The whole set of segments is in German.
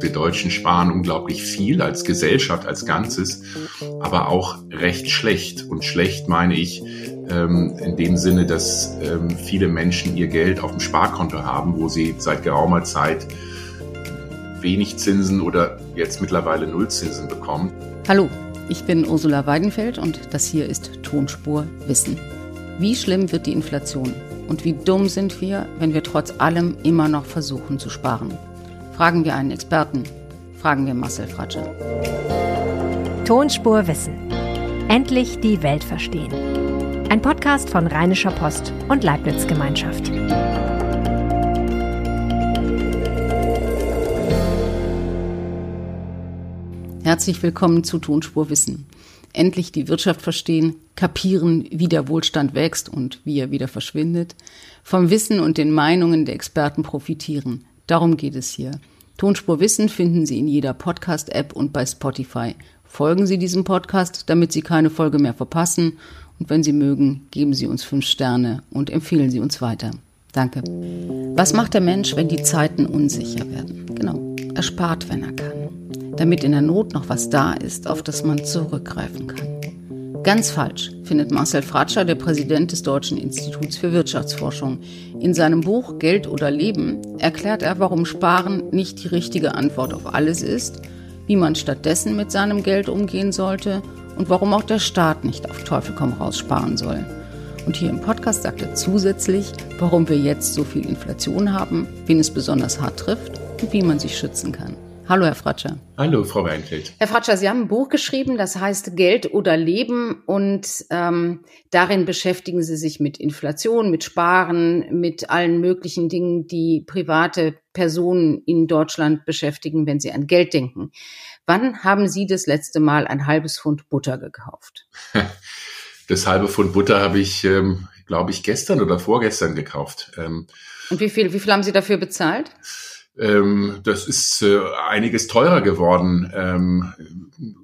Wir Deutschen sparen unglaublich viel als Gesellschaft, als Ganzes, aber auch recht schlecht. Und schlecht meine ich ähm, in dem Sinne, dass ähm, viele Menschen ihr Geld auf dem Sparkonto haben, wo sie seit geraumer Zeit wenig Zinsen oder jetzt mittlerweile Nullzinsen bekommen. Hallo, ich bin Ursula Weidenfeld und das hier ist Tonspur Wissen. Wie schlimm wird die Inflation? Und wie dumm sind wir, wenn wir trotz allem immer noch versuchen zu sparen? Fragen wir einen Experten. Fragen wir Marcel Fratsche. Tonspur Wissen. Endlich die Welt verstehen. Ein Podcast von Rheinischer Post und Leibniz Gemeinschaft. Herzlich willkommen zu Tonspur Wissen. Endlich die Wirtschaft verstehen, kapieren, wie der Wohlstand wächst und wie er wieder verschwindet, vom Wissen und den Meinungen der Experten profitieren. Darum geht es hier. Tonspur Wissen finden Sie in jeder Podcast-App und bei Spotify. Folgen Sie diesem Podcast, damit Sie keine Folge mehr verpassen. Und wenn Sie mögen, geben Sie uns fünf Sterne und empfehlen Sie uns weiter. Danke. Was macht der Mensch, wenn die Zeiten unsicher werden? Genau, er spart, wenn er kann damit in der Not noch was da ist, auf das man zurückgreifen kann. Ganz falsch, findet Marcel Fratscher, der Präsident des Deutschen Instituts für Wirtschaftsforschung. In seinem Buch Geld oder Leben erklärt er, warum Sparen nicht die richtige Antwort auf alles ist, wie man stattdessen mit seinem Geld umgehen sollte und warum auch der Staat nicht auf Teufel komm raus sparen soll. Und hier im Podcast sagt er zusätzlich, warum wir jetzt so viel Inflation haben, wen es besonders hart trifft und wie man sich schützen kann. Hallo, Herr Fratscher. Hallo, Frau Weinfeld. Herr Fratscher, Sie haben ein Buch geschrieben, das heißt Geld oder Leben und ähm, darin beschäftigen Sie sich mit Inflation, mit Sparen, mit allen möglichen Dingen, die private Personen in Deutschland beschäftigen, wenn sie an Geld denken. Wann haben Sie das letzte Mal ein halbes Pfund Butter gekauft? Das halbe Pfund Butter habe ich, ähm, glaube ich, gestern oder vorgestern gekauft. Ähm, und wie viel, wie viel haben Sie dafür bezahlt? Ähm, das ist äh, einiges teurer geworden. Ähm,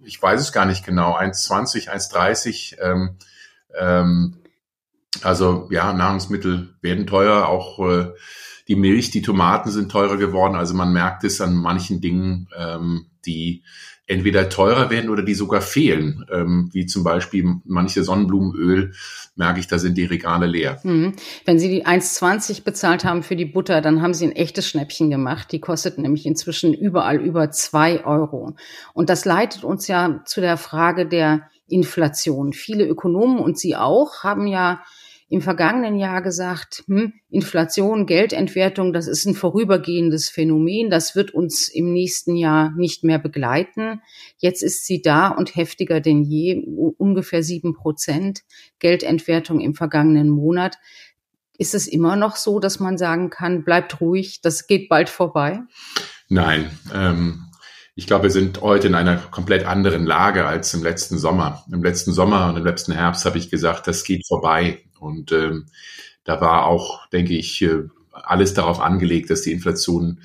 ich weiß es gar nicht genau. 1,20, 1,30. Ähm, ähm, also ja, Nahrungsmittel werden teuer. Auch äh, die Milch, die Tomaten sind teurer geworden. Also man merkt es an manchen Dingen, ähm, die entweder teurer werden oder die sogar fehlen, ähm, wie zum Beispiel manche Sonnenblumenöl, merke ich, da sind die Regale leer. Mhm. Wenn Sie die 1,20 bezahlt haben für die Butter, dann haben Sie ein echtes Schnäppchen gemacht. Die kostet nämlich inzwischen überall über zwei Euro. Und das leitet uns ja zu der Frage der Inflation. Viele Ökonomen und Sie auch haben ja im vergangenen Jahr gesagt, hm, Inflation, Geldentwertung, das ist ein vorübergehendes Phänomen, das wird uns im nächsten Jahr nicht mehr begleiten. Jetzt ist sie da und heftiger denn je, ungefähr sieben Prozent Geldentwertung im vergangenen Monat. Ist es immer noch so, dass man sagen kann, bleibt ruhig, das geht bald vorbei? Nein, ähm, ich glaube, wir sind heute in einer komplett anderen Lage als im letzten Sommer. Im letzten Sommer und im letzten Herbst habe ich gesagt, das geht vorbei. Und ähm, da war auch, denke ich, äh, alles darauf angelegt, dass die Inflation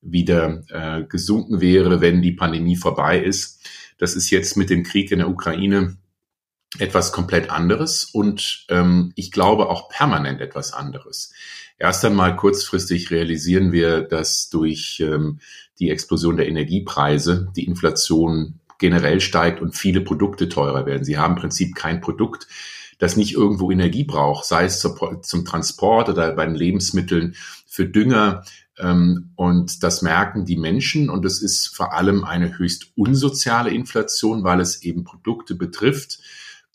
wieder äh, gesunken wäre, wenn die Pandemie vorbei ist. Das ist jetzt mit dem Krieg in der Ukraine etwas komplett anderes und ähm, ich glaube auch permanent etwas anderes. Erst einmal kurzfristig realisieren wir, dass durch ähm, die Explosion der Energiepreise die Inflation generell steigt und viele Produkte teurer werden. Sie haben im Prinzip kein Produkt, das nicht irgendwo Energie braucht, sei es zum Transport oder bei den Lebensmitteln für Dünger. Ähm, und das merken die Menschen und es ist vor allem eine höchst unsoziale Inflation, weil es eben Produkte betrifft,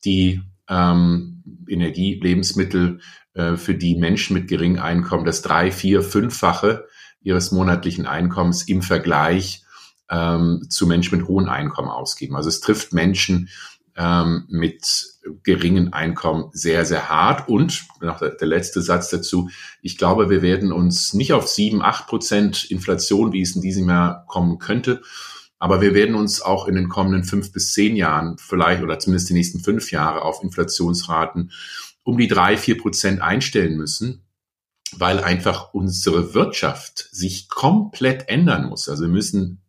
die ähm, Energie, Lebensmittel äh, für die Menschen mit geringem Einkommen das drei, vier, fünffache ihres monatlichen Einkommens im Vergleich ähm, zu Menschen mit hohem Einkommen ausgeben. Also es trifft Menschen ähm, mit geringen Einkommen sehr, sehr hart. Und noch der, der, letzte Satz dazu, ich glaube, wir werden uns nicht auf sieben, acht Prozent Inflation, wie es in diesem Jahr kommen könnte, aber wir werden uns auch in den kommenden fünf bis zehn Jahren vielleicht oder zumindest die nächsten fünf Jahre auf Inflationsraten um die drei, vier Prozent einstellen müssen, weil einfach unsere Wirtschaft sich komplett ändern muss. Also wir müssen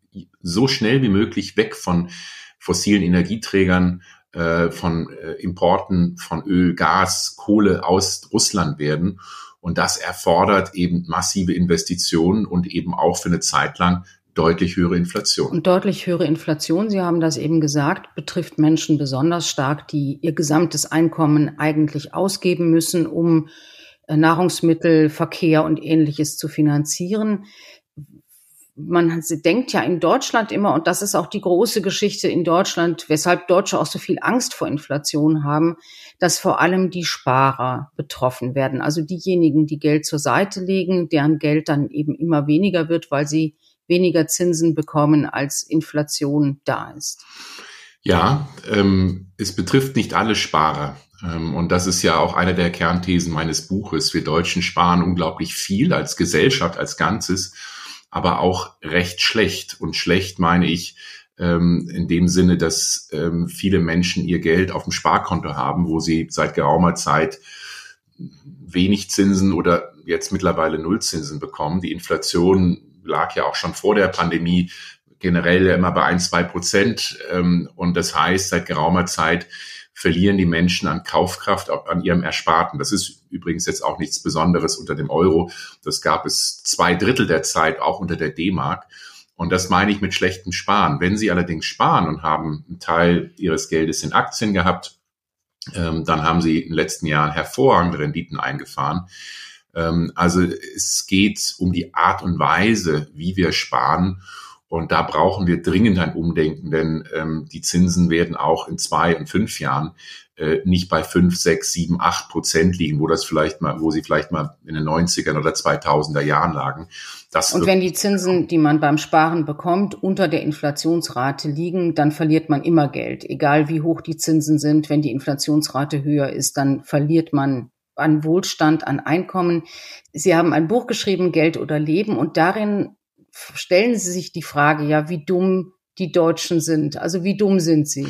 so schnell wie möglich weg von fossilen Energieträgern, äh, von äh, Importen von Öl, Gas, Kohle aus Russland werden. Und das erfordert eben massive Investitionen und eben auch für eine Zeit lang deutlich höhere Inflation. Und deutlich höhere Inflation, Sie haben das eben gesagt, betrifft Menschen besonders stark, die ihr gesamtes Einkommen eigentlich ausgeben müssen, um äh, Nahrungsmittel, Verkehr und ähnliches zu finanzieren. Man denkt ja in Deutschland immer, und das ist auch die große Geschichte in Deutschland, weshalb Deutsche auch so viel Angst vor Inflation haben, dass vor allem die Sparer betroffen werden. Also diejenigen, die Geld zur Seite legen, deren Geld dann eben immer weniger wird, weil sie weniger Zinsen bekommen, als Inflation da ist. Ja, ähm, es betrifft nicht alle Sparer. Ähm, und das ist ja auch eine der Kernthesen meines Buches. Wir Deutschen sparen unglaublich viel als Gesellschaft, als Ganzes, aber auch recht schlecht. Und schlecht meine ich ähm, in dem Sinne, dass ähm, viele Menschen ihr Geld auf dem Sparkonto haben, wo sie seit geraumer Zeit wenig Zinsen oder jetzt mittlerweile Nullzinsen bekommen. Die Inflation lag ja auch schon vor der Pandemie generell immer bei ein, zwei Prozent. Ähm, und das heißt, seit geraumer Zeit verlieren die Menschen an Kaufkraft, an ihrem Ersparten. Das ist übrigens jetzt auch nichts Besonderes unter dem Euro. Das gab es zwei Drittel der Zeit auch unter der D-Mark. Und das meine ich mit schlechtem Sparen. Wenn Sie allerdings sparen und haben einen Teil Ihres Geldes in Aktien gehabt, ähm, dann haben Sie in den letzten Jahren hervorragende Renditen eingefahren. Ähm, also es geht um die Art und Weise, wie wir sparen. Und da brauchen wir dringend ein Umdenken, denn ähm, die Zinsen werden auch in zwei und fünf Jahren äh, nicht bei fünf, sechs, sieben, acht Prozent liegen, wo das vielleicht mal, wo sie vielleicht mal in den 90ern oder 2000er Jahren lagen. Das und wenn die Zinsen, die man beim Sparen bekommt, unter der Inflationsrate liegen, dann verliert man immer Geld. Egal wie hoch die Zinsen sind, wenn die Inflationsrate höher ist, dann verliert man an Wohlstand, an Einkommen. Sie haben ein Buch geschrieben, Geld oder Leben, und darin stellen Sie sich die Frage, ja, wie dumm die Deutschen sind. Also wie dumm sind sie?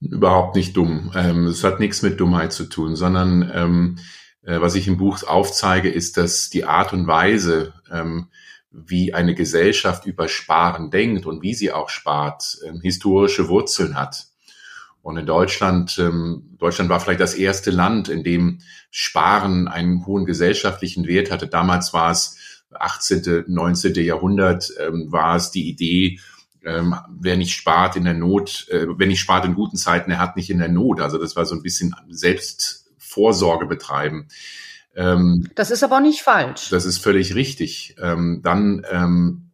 Überhaupt nicht dumm. Ähm, es hat nichts mit Dummheit zu tun, sondern ähm, äh, was ich im Buch aufzeige, ist, dass die Art und Weise, ähm, wie eine Gesellschaft über Sparen denkt und wie sie auch spart, historische Wurzeln hat. Und in Deutschland, Deutschland war vielleicht das erste Land, in dem Sparen einen hohen gesellschaftlichen Wert hatte. Damals war es 18., 19. Jahrhundert, ähm, war es die Idee, ähm, wer nicht spart in der Not, äh, wer nicht spart in guten Zeiten, er hat nicht in der Not. Also das war so ein bisschen Selbstvorsorge betreiben. Ähm, das ist aber nicht falsch. Das ist völlig richtig. Ähm, dann ähm,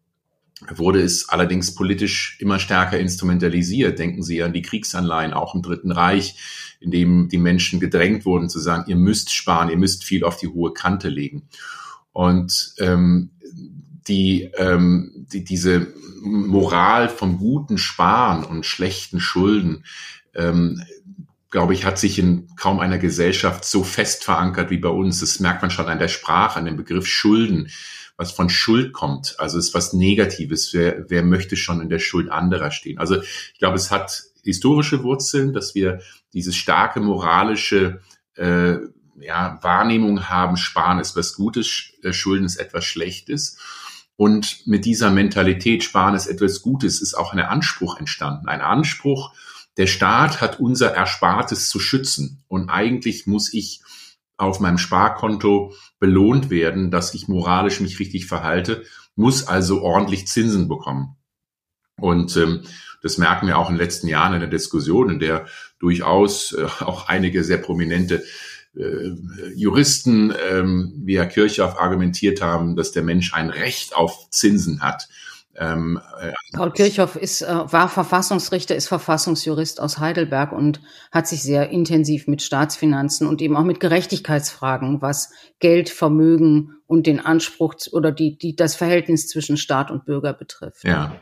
wurde es allerdings politisch immer stärker instrumentalisiert. Denken Sie an die Kriegsanleihen, auch im Dritten Reich, in dem die Menschen gedrängt wurden zu sagen, ihr müsst sparen, ihr müsst viel auf die hohe Kante legen. Und ähm, die, ähm, die, diese Moral vom guten Sparen und schlechten Schulden, ähm, glaube ich, hat sich in kaum einer Gesellschaft so fest verankert wie bei uns. Das merkt man schon an der Sprache, an dem Begriff Schulden was von Schuld kommt. Also es ist was Negatives. Wer, wer möchte schon in der Schuld anderer stehen? Also ich glaube, es hat historische Wurzeln, dass wir diese starke moralische äh, ja, Wahrnehmung haben, Sparen ist was Gutes, äh, Schulden ist etwas Schlechtes. Und mit dieser Mentalität, Sparen ist etwas Gutes, ist auch ein Anspruch entstanden. Ein Anspruch, der Staat hat unser Erspartes zu schützen. Und eigentlich muss ich auf meinem Sparkonto belohnt werden, dass ich moralisch mich richtig verhalte, muss also ordentlich Zinsen bekommen. Und ähm, das merken wir auch in den letzten Jahren in der Diskussion, in der durchaus äh, auch einige sehr prominente äh, Juristen ähm, wie Herr Kirchhoff argumentiert haben, dass der Mensch ein Recht auf Zinsen hat. Ähm, äh, Paul Kirchhoff ist, äh, war Verfassungsrichter, ist Verfassungsjurist aus Heidelberg und hat sich sehr intensiv mit Staatsfinanzen und eben auch mit Gerechtigkeitsfragen, was Geld, Vermögen und den Anspruch oder die, die, das Verhältnis zwischen Staat und Bürger betrifft. Ja.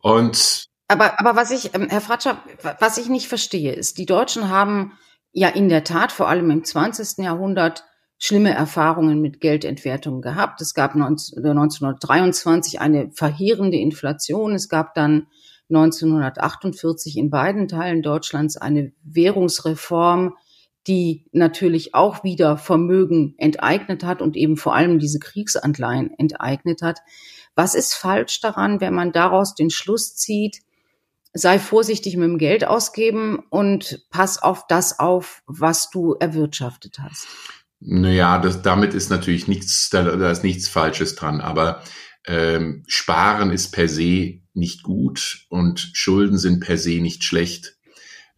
Und aber, aber was ich, ähm, Herr Fratscher, was ich nicht verstehe, ist, die Deutschen haben ja in der Tat vor allem im 20. Jahrhundert schlimme Erfahrungen mit Geldentwertung gehabt. Es gab 1923 eine verheerende Inflation. Es gab dann 1948 in beiden Teilen Deutschlands eine Währungsreform, die natürlich auch wieder Vermögen enteignet hat und eben vor allem diese Kriegsanleihen enteignet hat. Was ist falsch daran, wenn man daraus den Schluss zieht, sei vorsichtig mit dem Geld ausgeben und pass auf das auf, was du erwirtschaftet hast? Naja, das, damit ist natürlich nichts, da, da ist nichts Falsches dran. Aber ähm, Sparen ist per se nicht gut und Schulden sind per se nicht schlecht.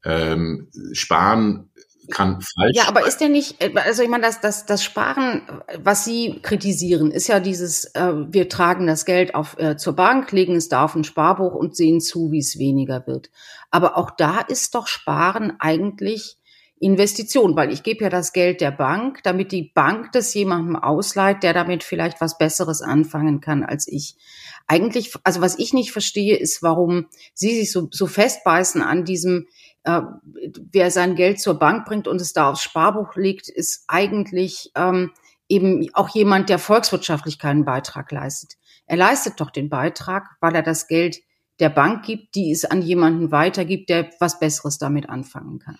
Ähm, Sparen kann falsch. Ja, aber ist der nicht, äh, also ich meine, das, das, das Sparen, was Sie kritisieren, ist ja dieses, äh, wir tragen das Geld auf, äh, zur Bank, legen es da auf ein Sparbuch und sehen zu, wie es weniger wird. Aber auch da ist doch Sparen eigentlich Investition, weil ich gebe ja das Geld der Bank, damit die Bank das jemandem ausleiht, der damit vielleicht was Besseres anfangen kann als ich. Eigentlich, also was ich nicht verstehe, ist, warum Sie sich so, so festbeißen an diesem, äh, wer sein Geld zur Bank bringt und es da aufs Sparbuch legt, ist eigentlich ähm, eben auch jemand, der volkswirtschaftlich keinen Beitrag leistet. Er leistet doch den Beitrag, weil er das Geld der Bank gibt, die es an jemanden weitergibt, der was Besseres damit anfangen kann.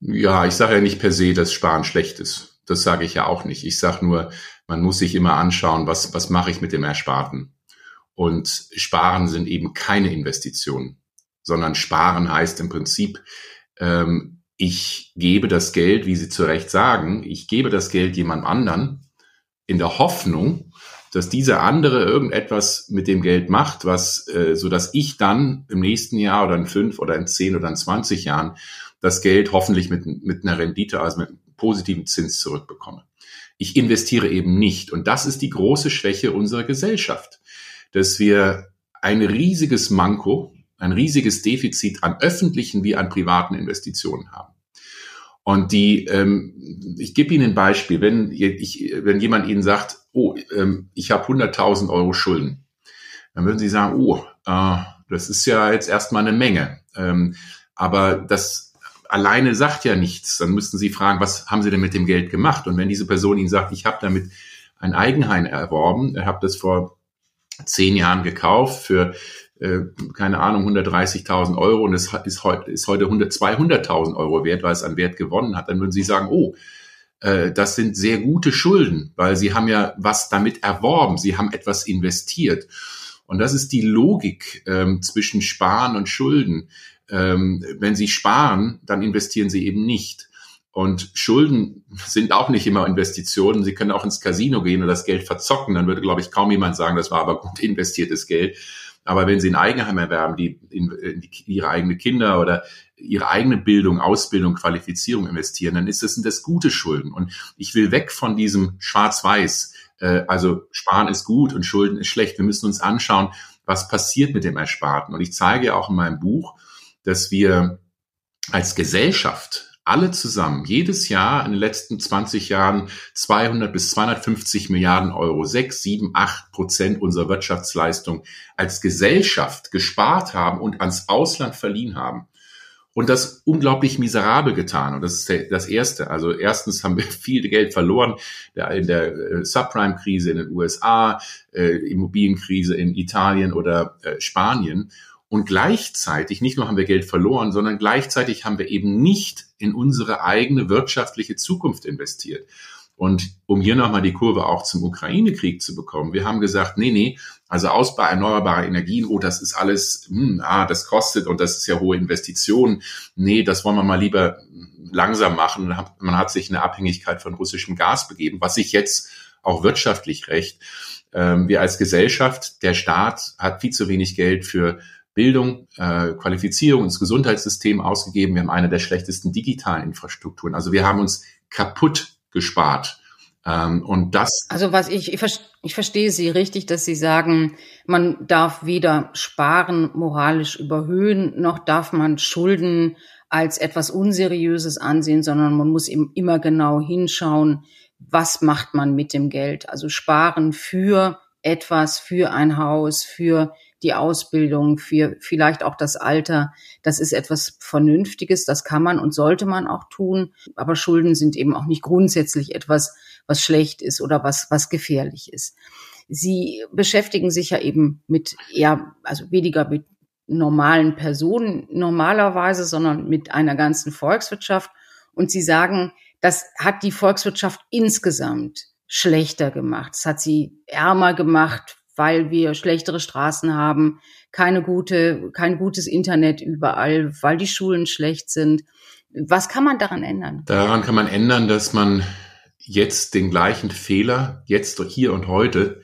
Ja, ich sage ja nicht per se, dass Sparen schlecht ist. Das sage ich ja auch nicht. Ich sage nur, man muss sich immer anschauen, was, was mache ich mit dem Ersparten. Und Sparen sind eben keine Investitionen, sondern Sparen heißt im Prinzip, ähm, ich gebe das Geld, wie Sie zu Recht sagen, ich gebe das Geld jemand anderen in der Hoffnung, dass dieser andere irgendetwas mit dem Geld macht, was, äh, so dass ich dann im nächsten Jahr oder in fünf oder in zehn oder in zwanzig Jahren das Geld hoffentlich mit, mit einer Rendite, also mit einem positiven Zins zurückbekomme. Ich investiere eben nicht. Und das ist die große Schwäche unserer Gesellschaft, dass wir ein riesiges Manko, ein riesiges Defizit an öffentlichen wie an privaten Investitionen haben. Und die, ähm, ich gebe Ihnen ein Beispiel, wenn, ich, wenn jemand Ihnen sagt, oh, ähm, ich habe 100.000 Euro Schulden, dann würden Sie sagen, oh, äh, das ist ja jetzt erstmal eine Menge. Ähm, aber das alleine sagt ja nichts. Dann müssten Sie fragen, was haben Sie denn mit dem Geld gemacht? Und wenn diese Person Ihnen sagt, ich habe damit ein Eigenheim erworben, habe das vor zehn Jahren gekauft für äh, keine Ahnung 130.000 Euro und es ist heute ist heute 200.000 Euro wert, weil es an Wert gewonnen hat, dann würden Sie sagen, oh, äh, das sind sehr gute Schulden, weil Sie haben ja was damit erworben, Sie haben etwas investiert. Und das ist die Logik ähm, zwischen Sparen und Schulden ähm, wenn sie sparen, dann investieren sie eben nicht. Und Schulden sind auch nicht immer Investitionen. Sie können auch ins Casino gehen und das Geld verzocken. Dann würde, glaube ich, kaum jemand sagen, das war aber gut investiertes Geld. Aber wenn Sie ein Eigenheim erwerben, die in, in ihre eigene Kinder oder ihre eigene Bildung, Ausbildung, Qualifizierung investieren, dann ist das, sind das gute Schulden. Und ich will weg von diesem Schwarz-Weiß. Äh, also Sparen ist gut und Schulden ist schlecht. Wir müssen uns anschauen, was passiert mit dem Ersparten. Und ich zeige auch in meinem Buch, dass wir als Gesellschaft alle zusammen jedes Jahr in den letzten 20 Jahren 200 bis 250 Milliarden Euro, 6, 7, 8 Prozent unserer Wirtschaftsleistung als Gesellschaft gespart haben und ans Ausland verliehen haben. Und das unglaublich miserabel getan. Und das ist das Erste. Also erstens haben wir viel Geld verloren in der äh, Subprime-Krise in den USA, äh, Immobilienkrise in Italien oder äh, Spanien. Und gleichzeitig, nicht nur haben wir Geld verloren, sondern gleichzeitig haben wir eben nicht in unsere eigene wirtschaftliche Zukunft investiert. Und um hier nochmal die Kurve auch zum Ukraine-Krieg zu bekommen, wir haben gesagt, nee, nee, also Ausbau erneuerbarer Energien, oh, das ist alles, hm, ah, das kostet und das ist ja hohe Investitionen. Nee, das wollen wir mal lieber langsam machen. Man hat sich eine Abhängigkeit von russischem Gas begeben, was sich jetzt auch wirtschaftlich recht. Ähm, wir als Gesellschaft, der Staat hat viel zu wenig Geld für Bildung, äh, Qualifizierung, ins Gesundheitssystem ausgegeben. Wir haben eine der schlechtesten digitalen Infrastrukturen. Also wir haben uns kaputt gespart. Ähm, und das. Also was ich, ich, ich verstehe Sie richtig, dass Sie sagen, man darf weder sparen moralisch überhöhen, noch darf man Schulden als etwas Unseriöses ansehen, sondern man muss eben immer genau hinschauen, was macht man mit dem Geld. Also sparen für etwas, für ein Haus, für die Ausbildung, für vielleicht auch das Alter. Das ist etwas Vernünftiges, das kann man und sollte man auch tun. Aber Schulden sind eben auch nicht grundsätzlich etwas, was schlecht ist oder was, was gefährlich ist. Sie beschäftigen sich ja eben mit eher, also weniger mit normalen Personen normalerweise, sondern mit einer ganzen Volkswirtschaft. Und Sie sagen, das hat die Volkswirtschaft insgesamt schlechter gemacht. Es hat sie ärmer gemacht, weil wir schlechtere Straßen haben, keine gute, kein gutes Internet überall, weil die Schulen schlecht sind. Was kann man daran ändern? Daran kann man ändern, dass man jetzt den gleichen Fehler, jetzt hier und heute,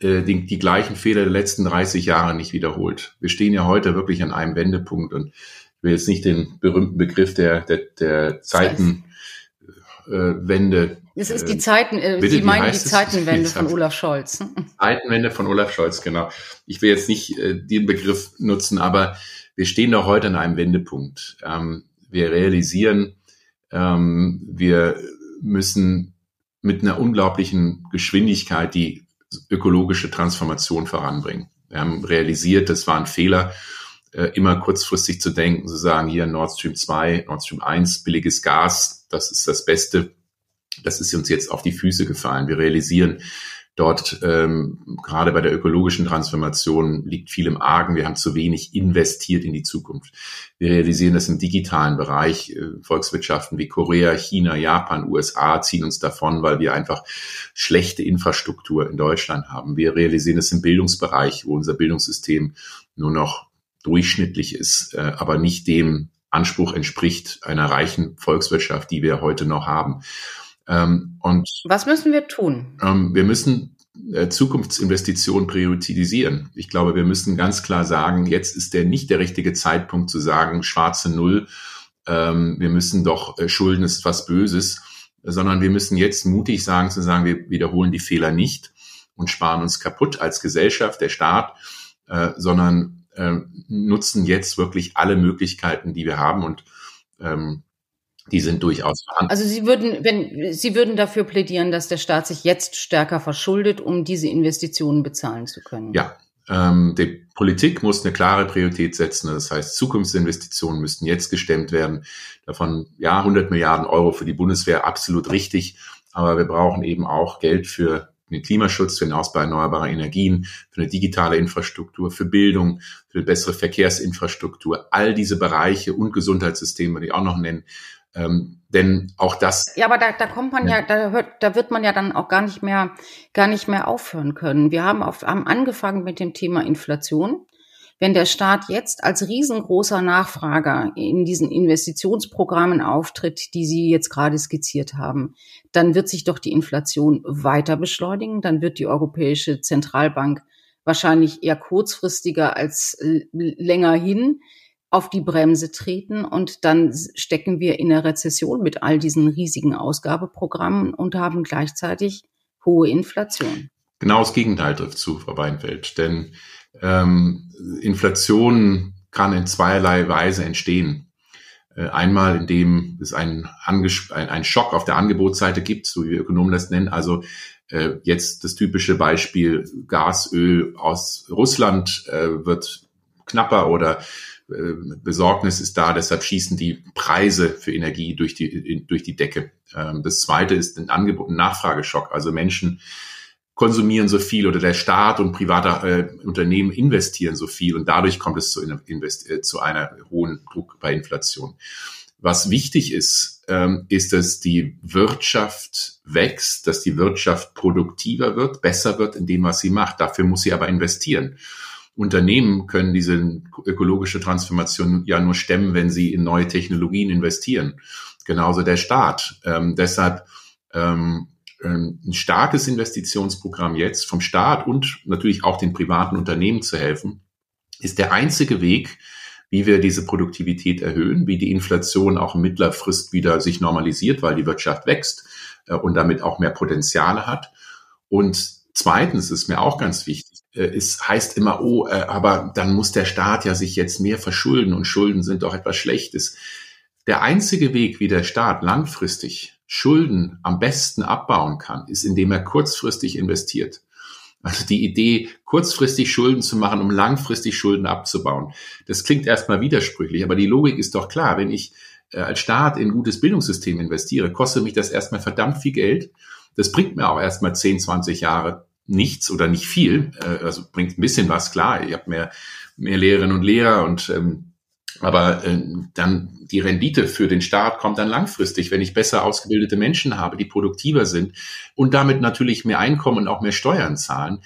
äh, die, die gleichen Fehler der letzten 30 Jahre nicht wiederholt. Wir stehen ja heute wirklich an einem Wendepunkt und ich will jetzt nicht den berühmten Begriff der, der, der Zeitenwende. Äh, es ist die Zeiten, äh, bitte, Sie meinen die Zeitenwende von Olaf Scholz. Zeitenwende von Olaf Scholz, genau. Ich will jetzt nicht äh, den Begriff nutzen, aber wir stehen doch heute an einem Wendepunkt. Ähm, wir realisieren, ähm, wir müssen mit einer unglaublichen Geschwindigkeit die ökologische Transformation voranbringen. Wir haben realisiert, das war ein Fehler, äh, immer kurzfristig zu denken, zu sagen, hier Nord Stream 2, Nord Stream 1, billiges Gas, das ist das Beste. Das ist uns jetzt auf die Füße gefallen. Wir realisieren, Dort ähm, gerade bei der ökologischen Transformation liegt viel im Argen. Wir haben zu wenig investiert in die Zukunft. Wir realisieren das im digitalen Bereich. Äh, Volkswirtschaften wie Korea, China, Japan, USA ziehen uns davon, weil wir einfach schlechte Infrastruktur in Deutschland haben. Wir realisieren es im Bildungsbereich, wo unser Bildungssystem nur noch durchschnittlich ist, äh, aber nicht dem Anspruch entspricht einer reichen Volkswirtschaft, die wir heute noch haben. Ähm, und was müssen wir tun? Ähm, wir müssen äh, Zukunftsinvestitionen priorisieren. Ich glaube, wir müssen ganz klar sagen, jetzt ist der nicht der richtige Zeitpunkt zu sagen, schwarze Null, ähm, wir müssen doch, äh, Schulden ist was Böses, sondern wir müssen jetzt mutig sagen, zu sagen, wir wiederholen die Fehler nicht und sparen uns kaputt als Gesellschaft, der Staat, äh, sondern äh, nutzen jetzt wirklich alle Möglichkeiten, die wir haben und ähm, die sind durchaus vorhanden. Also Sie würden, wenn Sie würden dafür plädieren, dass der Staat sich jetzt stärker verschuldet, um diese Investitionen bezahlen zu können. Ja, ähm, die Politik muss eine klare Priorität setzen. Das heißt, Zukunftsinvestitionen müssten jetzt gestemmt werden. Davon ja 100 Milliarden Euro für die Bundeswehr absolut richtig. Aber wir brauchen eben auch Geld für den Klimaschutz, für den Ausbau erneuerbarer Energien, für eine digitale Infrastruktur, für Bildung, für bessere Verkehrsinfrastruktur. All diese Bereiche und Gesundheitssysteme, die ich auch noch nennen, ähm, denn auch das. Ja, aber da, da kommt man ja, ja, da hört, da wird man ja dann auch gar nicht mehr, gar nicht mehr aufhören können. Wir haben, auf, haben angefangen mit dem Thema Inflation. Wenn der Staat jetzt als riesengroßer Nachfrager in diesen Investitionsprogrammen auftritt, die Sie jetzt gerade skizziert haben, dann wird sich doch die Inflation weiter beschleunigen. Dann wird die Europäische Zentralbank wahrscheinlich eher kurzfristiger als länger hin auf die Bremse treten und dann stecken wir in der Rezession mit all diesen riesigen Ausgabeprogrammen und haben gleichzeitig hohe Inflation. Genau das Gegenteil trifft zu, Frau Weinfeld. Denn ähm, Inflation kann in zweierlei Weise entstehen. Äh, einmal, indem es einen, einen Schock auf der Angebotsseite gibt, so wie wir Ökonomen das nennen. Also äh, jetzt das typische Beispiel Gas, Öl aus Russland äh, wird knapper oder äh, Besorgnis ist da, deshalb schießen die Preise für Energie durch die, durch die Decke. Ähm, das zweite ist ein Angebot, ein Nachfrageschock. Also Menschen konsumieren so viel oder der Staat und private äh, Unternehmen investieren so viel und dadurch kommt es zu, Invest äh, zu einer hohen Druck bei Inflation. Was wichtig ist, ähm, ist, dass die Wirtschaft wächst, dass die Wirtschaft produktiver wird, besser wird in dem, was sie macht. Dafür muss sie aber investieren. Unternehmen können diese ökologische Transformation ja nur stemmen, wenn sie in neue Technologien investieren. Genauso der Staat. Ähm, deshalb ähm, ein starkes Investitionsprogramm jetzt vom Staat und natürlich auch den privaten Unternehmen zu helfen, ist der einzige Weg, wie wir diese Produktivität erhöhen, wie die Inflation auch in mittlerer Frist wieder sich normalisiert, weil die Wirtschaft wächst äh, und damit auch mehr Potenziale hat. Und Zweitens ist mir auch ganz wichtig, äh, es heißt immer, oh, äh, aber dann muss der Staat ja sich jetzt mehr verschulden und Schulden sind doch etwas Schlechtes. Der einzige Weg, wie der Staat langfristig Schulden am besten abbauen kann, ist, indem er kurzfristig investiert. Also die Idee, kurzfristig Schulden zu machen, um langfristig Schulden abzubauen. Das klingt erstmal widersprüchlich, aber die Logik ist doch klar. Wenn ich äh, als Staat in ein gutes Bildungssystem investiere, kostet mich das erstmal verdammt viel Geld das bringt mir auch erstmal 10, 20 Jahre nichts oder nicht viel. Äh, also bringt ein bisschen was, klar. Ich habe mehr, mehr Lehrerinnen und Lehrer und ähm, aber äh, dann die Rendite für den Staat kommt dann langfristig, wenn ich besser ausgebildete Menschen habe, die produktiver sind und damit natürlich mehr Einkommen und auch mehr Steuern zahlen.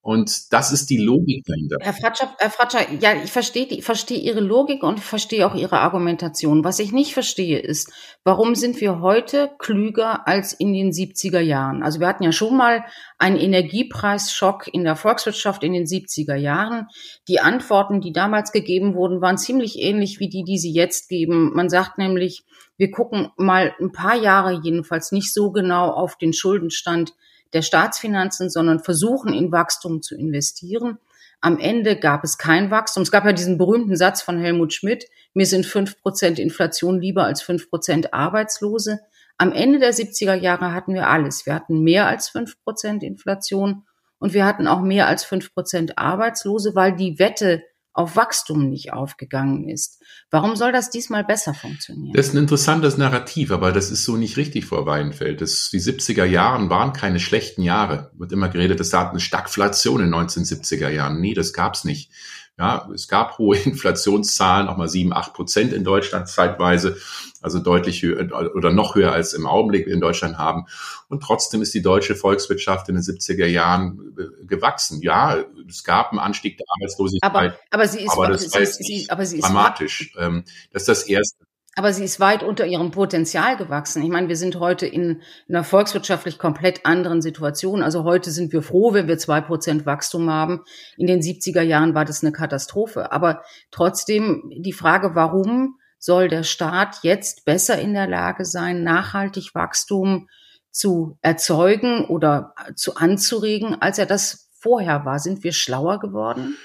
Und das ist die Logik dahinter. Herr Fratscher, Herr Fratscher ja, ich verstehe, ich verstehe Ihre Logik und ich verstehe auch Ihre Argumentation. Was ich nicht verstehe ist, warum sind wir heute klüger als in den 70er Jahren? Also wir hatten ja schon mal einen Energiepreisschock in der Volkswirtschaft in den 70er Jahren. Die Antworten, die damals gegeben wurden, waren ziemlich ähnlich wie die, die Sie jetzt geben. Man sagt nämlich, wir gucken mal ein paar Jahre jedenfalls nicht so genau auf den Schuldenstand der Staatsfinanzen, sondern versuchen in Wachstum zu investieren. Am Ende gab es kein Wachstum. Es gab ja diesen berühmten Satz von Helmut Schmidt, mir sind fünf Prozent Inflation lieber als fünf Prozent Arbeitslose. Am Ende der 70er Jahre hatten wir alles. Wir hatten mehr als fünf Prozent Inflation und wir hatten auch mehr als fünf Prozent Arbeitslose, weil die Wette auf Wachstum nicht aufgegangen ist. Warum soll das diesmal besser funktionieren? Das ist ein interessantes Narrativ, aber das ist so nicht richtig vor Weinfeld. Das, die 70er Jahren waren keine schlechten Jahre. Wird immer geredet, es gab eine Stagflation in den 1970er Jahren. Nee, das gab's nicht. Ja, es gab hohe Inflationszahlen, auch mal sieben, acht Prozent in Deutschland zeitweise, also deutlich höher oder noch höher als im Augenblick in Deutschland haben. Und trotzdem ist die deutsche Volkswirtschaft in den 70er Jahren äh, gewachsen. Ja, es gab einen Anstieg der Arbeitslosigkeit. Aber, aber sie ist, aber das sie, sie, aber sie ist dramatisch. Ähm, das ist das Erste. Aber sie ist weit unter ihrem Potenzial gewachsen. Ich meine, wir sind heute in einer volkswirtschaftlich komplett anderen Situation. Also heute sind wir froh, wenn wir zwei Prozent Wachstum haben. In den 70er Jahren war das eine Katastrophe. Aber trotzdem die Frage, warum soll der Staat jetzt besser in der Lage sein, nachhaltig Wachstum zu erzeugen oder zu anzuregen, als er das vorher war? Sind wir schlauer geworden?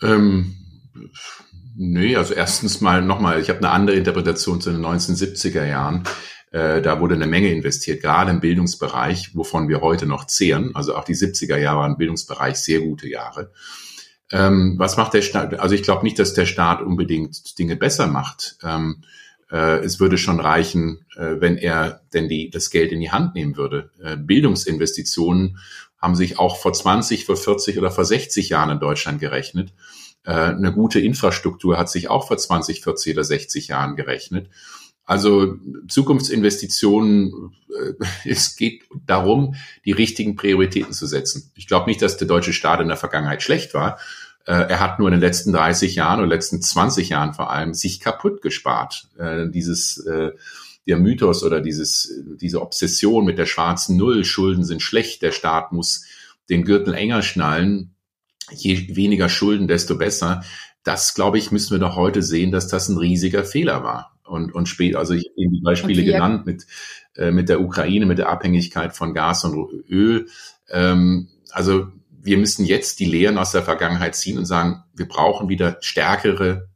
Ähm Nee, also erstens mal nochmal, ich habe eine andere Interpretation zu den 1970er Jahren. Äh, da wurde eine Menge investiert, gerade im Bildungsbereich, wovon wir heute noch zehren. Also auch die 70er Jahre waren im Bildungsbereich sehr gute Jahre. Ähm, was macht der Staat? Also ich glaube nicht, dass der Staat unbedingt Dinge besser macht. Ähm, äh, es würde schon reichen, äh, wenn er denn die, das Geld in die Hand nehmen würde. Äh, Bildungsinvestitionen haben sich auch vor 20, vor 40 oder vor 60 Jahren in Deutschland gerechnet. Äh, eine gute Infrastruktur hat sich auch vor 20, 40 oder 60 Jahren gerechnet. Also Zukunftsinvestitionen, äh, es geht darum, die richtigen Prioritäten zu setzen. Ich glaube nicht, dass der deutsche Staat in der Vergangenheit schlecht war. Äh, er hat nur in den letzten 30 Jahren oder letzten 20 Jahren vor allem sich kaputt gespart. Dieses der Mythos oder dieses, diese Obsession mit der schwarzen Null, Schulden sind schlecht, der Staat muss den Gürtel enger schnallen, je weniger Schulden, desto besser. Das, glaube ich, müssen wir doch heute sehen, dass das ein riesiger Fehler war. Und, und spät, also ich habe eben die Beispiele genannt mit, äh, mit der Ukraine, mit der Abhängigkeit von Gas und Öl. Ähm, also wir müssen jetzt die Lehren aus der Vergangenheit ziehen und sagen, wir brauchen wieder stärkere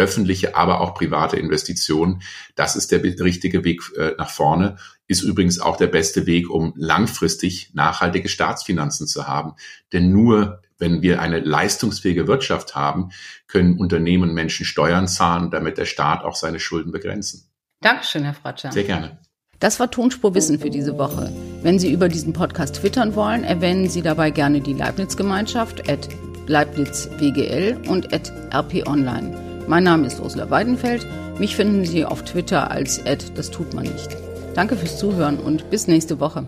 öffentliche, aber auch private Investitionen. Das ist der richtige Weg äh, nach vorne. Ist übrigens auch der beste Weg, um langfristig nachhaltige Staatsfinanzen zu haben. Denn nur wenn wir eine leistungsfähige Wirtschaft haben, können Unternehmen und Menschen Steuern zahlen, damit der Staat auch seine Schulden begrenzen. Dankeschön, Herr Fratscher. Sehr gerne. Das war Tonspur Wissen für diese Woche. Wenn Sie über diesen Podcast twittern wollen, erwähnen Sie dabei gerne die Leibniz-Gemeinschaft at LeibnizWGL und at rponline. Mein Name ist Ursula Weidenfeld. Mich finden Sie auf Twitter als das tut man nicht. Danke fürs Zuhören und bis nächste Woche.